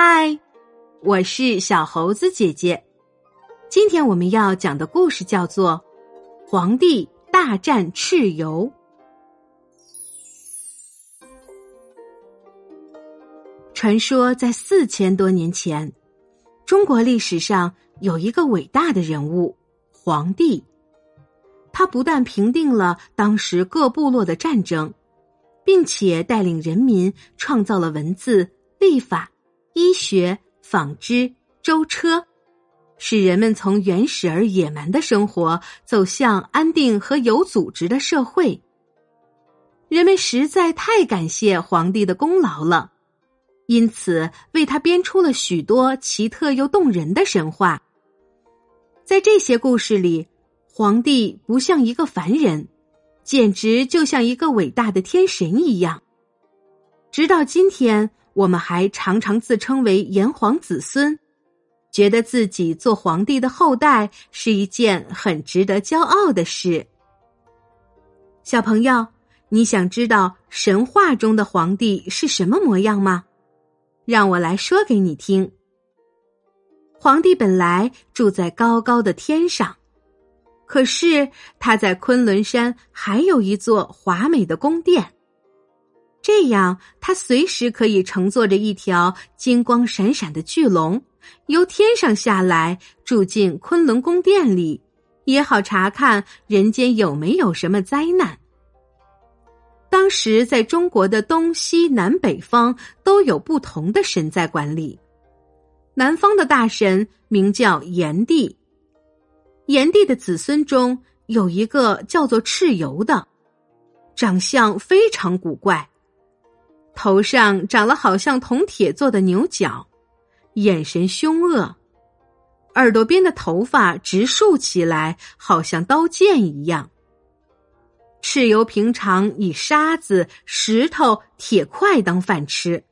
嗨，我是小猴子姐姐。今天我们要讲的故事叫做《皇帝大战蚩尤》。传说在四千多年前，中国历史上有一个伟大的人物——皇帝。他不但平定了当时各部落的战争，并且带领人民创造了文字、历法。医学、纺织、舟车，使人们从原始而野蛮的生活走向安定和有组织的社会。人们实在太感谢皇帝的功劳了，因此为他编出了许多奇特又动人的神话。在这些故事里，皇帝不像一个凡人，简直就像一个伟大的天神一样。直到今天。我们还常常自称为炎黄子孙，觉得自己做皇帝的后代是一件很值得骄傲的事。小朋友，你想知道神话中的皇帝是什么模样吗？让我来说给你听。皇帝本来住在高高的天上，可是他在昆仑山还有一座华美的宫殿。这样，他随时可以乘坐着一条金光闪闪的巨龙，由天上下来，住进昆仑宫殿里，也好查看人间有没有什么灾难。当时，在中国的东西南北方都有不同的神在管理。南方的大神名叫炎帝，炎帝的子孙中有一个叫做蚩尤的，长相非常古怪。头上长了好像铜铁做的牛角，眼神凶恶，耳朵边的头发直竖起来，好像刀剑一样。蚩尤平常以沙子、石头、铁块当饭吃，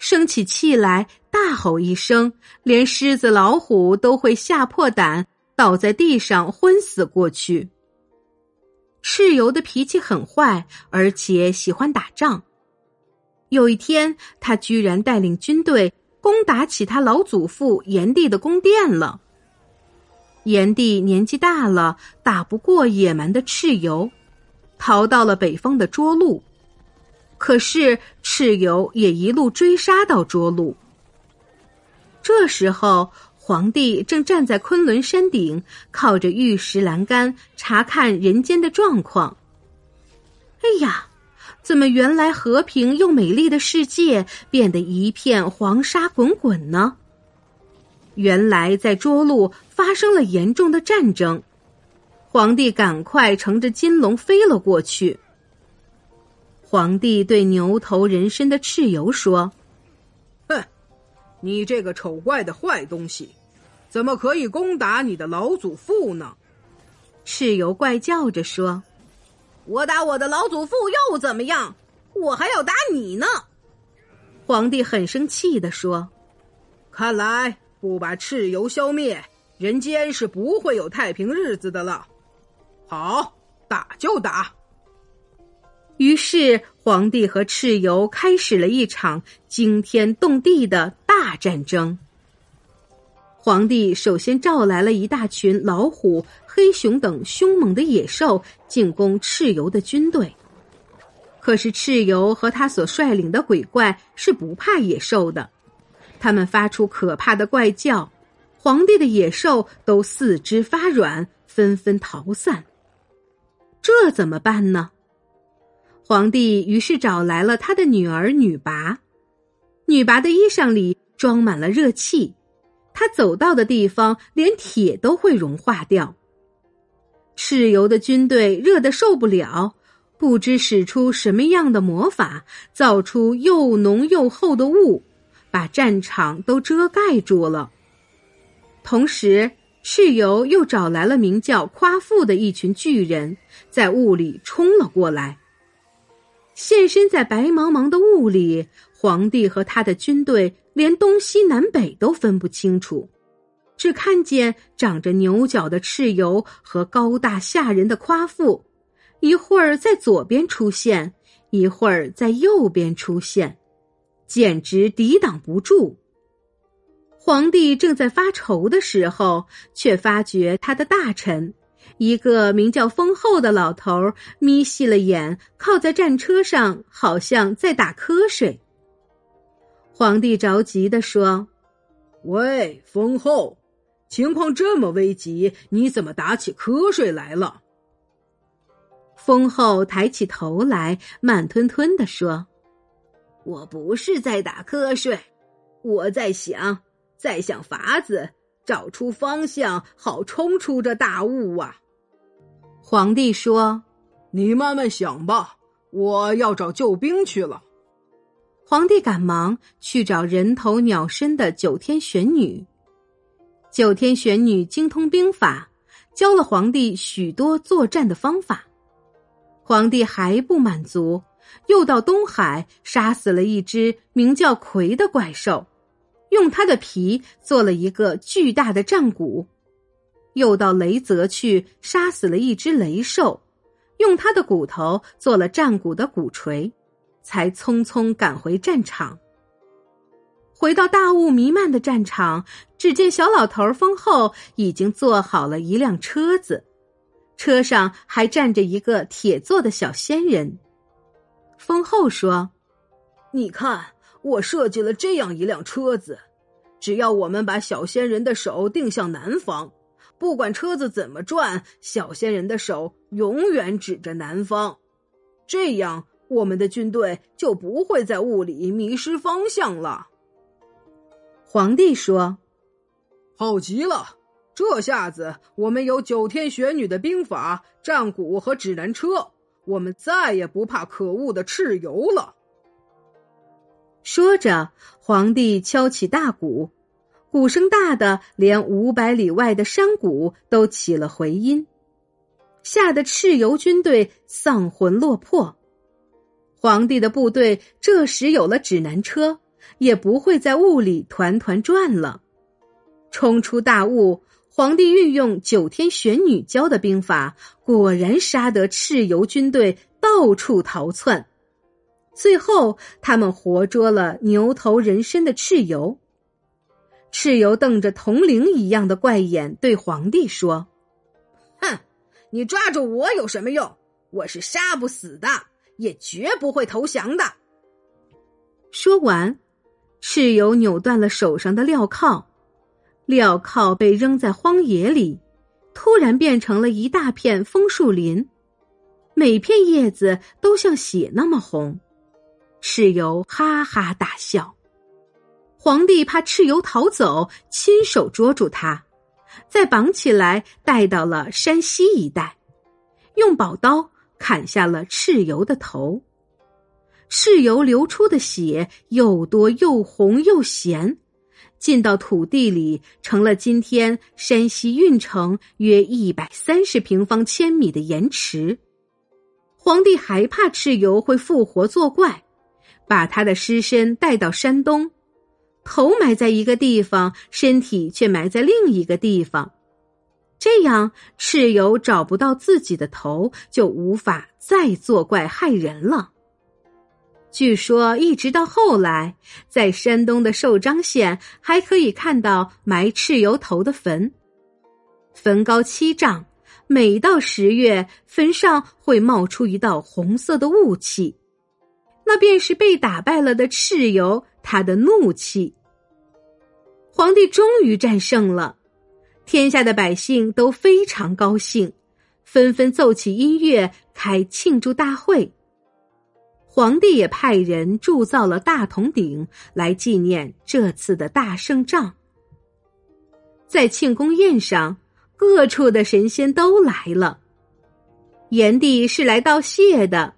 生起气来大吼一声，连狮子、老虎都会吓破胆，倒在地上昏死过去。蚩尤的脾气很坏，而且喜欢打仗。有一天，他居然带领军队攻打起他老祖父炎帝的宫殿了。炎帝年纪大了，打不过野蛮的蚩尤，逃到了北方的涿鹿。可是蚩尤也一路追杀到涿鹿。这时候，皇帝正站在昆仑山顶，靠着玉石栏杆查看人间的状况。哎呀！怎么，原来和平又美丽的世界变得一片黄沙滚滚呢？原来在涿鹿发生了严重的战争，皇帝赶快乘着金龙飞了过去。皇帝对牛头人身的蚩尤说：“哼，你这个丑怪的坏东西，怎么可以攻打你的老祖父呢？”蚩尤怪叫着说。我打我的老祖父又怎么样？我还要打你呢！皇帝很生气的说：“看来不把蚩尤消灭，人间是不会有太平日子的了。好，打就打。”于是皇帝和蚩尤开始了一场惊天动地的大战争。皇帝首先召来了一大群老虎。黑熊等凶猛的野兽进攻蚩尤的军队，可是蚩尤和他所率领的鬼怪是不怕野兽的，他们发出可怕的怪叫，皇帝的野兽都四肢发软，纷纷逃散。这怎么办呢？皇帝于是找来了他的女儿女拔，女拔的衣裳里装满了热气，他走到的地方连铁都会融化掉。蚩尤的军队热得受不了，不知使出什么样的魔法，造出又浓又厚的雾，把战场都遮盖住了。同时，蚩尤又找来了名叫夸父的一群巨人，在雾里冲了过来。现身在白茫茫的雾里，皇帝和他的军队连东西南北都分不清楚。只看见长着牛角的蚩尤和高大吓人的夸父，一会儿在左边出现，一会儿在右边出现，简直抵挡不住。皇帝正在发愁的时候，却发觉他的大臣，一个名叫封后的老头，眯细了眼，靠在战车上，好像在打瞌睡。皇帝着急的说：“喂，封后，情况这么危急，你怎么打起瞌睡来了？”封后抬起头来，慢吞吞的说：“我不是在打瞌睡，我在想。”在想法子找出方向，好冲出这大雾啊！皇帝说：“你慢慢想吧，我要找救兵去了。”皇帝赶忙去找人头鸟身的九天玄女。九天玄女精通兵法，教了皇帝许多作战的方法。皇帝还不满足，又到东海杀死了一只名叫魁的怪兽。用它的皮做了一个巨大的战鼓，又到雷泽去杀死了一只雷兽，用它的骨头做了战鼓的鼓槌，才匆匆赶回战场。回到大雾弥漫的战场，只见小老头封后已经做好了一辆车子，车上还站着一个铁做的小仙人。封后说：“你看。”我设计了这样一辆车子，只要我们把小仙人的手定向南方，不管车子怎么转，小仙人的手永远指着南方。这样，我们的军队就不会在雾里迷失方向了。皇帝说：“好极了，这下子我们有九天玄女的兵法、战鼓和指南车，我们再也不怕可恶的蚩尤了。”说着，皇帝敲起大鼓，鼓声大的连五百里外的山谷都起了回音，吓得蚩尤军队丧魂落魄。皇帝的部队这时有了指南车，也不会在雾里团团转了。冲出大雾，皇帝运用九天玄女教的兵法，果然杀得蚩尤军队到处逃窜。最后，他们活捉了牛头人身的蚩尤。蚩尤瞪着铜铃一样的怪眼，对皇帝说：“哼，你抓住我有什么用？我是杀不死的，也绝不会投降的。”说完，蚩尤扭断了手上的镣铐，镣铐被扔在荒野里，突然变成了一大片枫树林，每片叶子都像血那么红。蚩尤哈哈大笑，皇帝怕蚩尤逃走，亲手捉住他，再绑起来带到了山西一带，用宝刀砍下了蚩尤的头。蚩尤流出的血又多又红又咸，进到土地里，成了今天山西运城约一百三十平方千米的盐池。皇帝还怕蚩尤会复活作怪。把他的尸身带到山东，头埋在一个地方，身体却埋在另一个地方，这样蚩尤找不到自己的头，就无法再作怪害人了。据说，一直到后来，在山东的寿张县还可以看到埋蚩尤头的坟，坟高七丈，每到十月，坟上会冒出一道红色的雾气。那便是被打败了的蚩尤，他的怒气。皇帝终于战胜了，天下的百姓都非常高兴，纷纷奏起音乐，开庆祝大会。皇帝也派人铸造了大铜鼎来纪念这次的大胜仗。在庆功宴上，各处的神仙都来了，炎帝是来道谢的。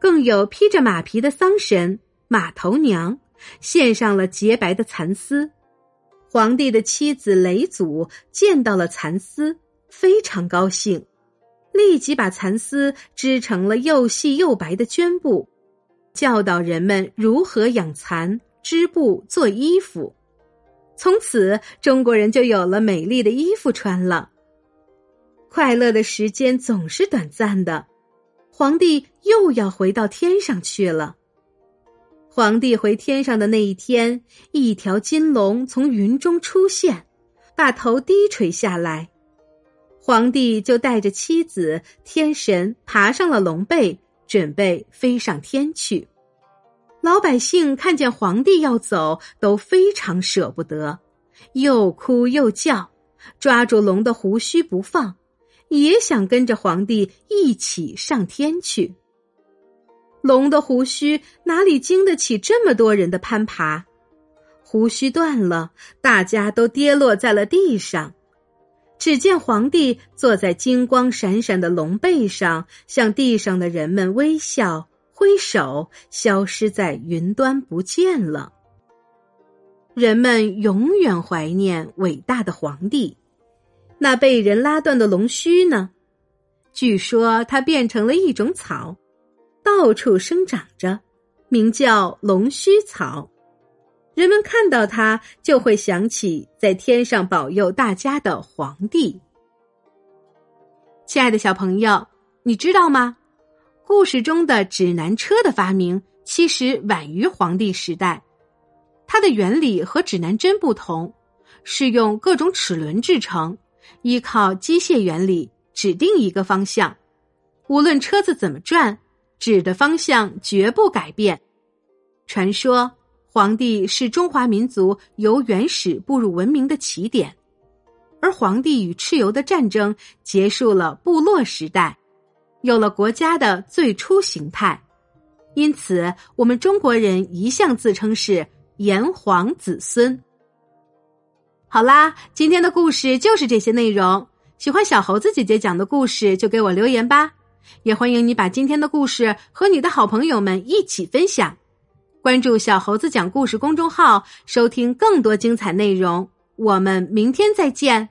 更有披着马皮的桑神马头娘，献上了洁白的蚕丝。皇帝的妻子雷祖见到了蚕丝，非常高兴，立即把蚕丝织成了又细又白的绢布，教导人们如何养蚕、织布、做衣服。从此，中国人就有了美丽的衣服穿了。快乐的时间总是短暂的。皇帝又要回到天上去了。皇帝回天上的那一天，一条金龙从云中出现，把头低垂下来。皇帝就带着妻子、天神爬上了龙背，准备飞上天去。老百姓看见皇帝要走，都非常舍不得，又哭又叫，抓住龙的胡须不放，也想跟着皇帝一起上天去。龙的胡须哪里经得起这么多人的攀爬？胡须断了，大家都跌落在了地上。只见皇帝坐在金光闪闪的龙背上，向地上的人们微笑，挥手，消失在云端不见了。人们永远怀念伟大的皇帝。那被人拉断的龙须呢？据说它变成了一种草。到处生长着，名叫龙须草。人们看到它，就会想起在天上保佑大家的皇帝。亲爱的小朋友，你知道吗？故事中的指南车的发明其实晚于皇帝时代。它的原理和指南针不同，是用各种齿轮制成，依靠机械原理指定一个方向，无论车子怎么转。指的方向绝不改变。传说皇帝是中华民族由原始步入文明的起点，而皇帝与蚩尤的战争结束了部落时代，有了国家的最初形态。因此，我们中国人一向自称是炎黄子孙。好啦，今天的故事就是这些内容。喜欢小猴子姐姐讲的故事，就给我留言吧。也欢迎你把今天的故事和你的好朋友们一起分享。关注“小猴子讲故事”公众号，收听更多精彩内容。我们明天再见。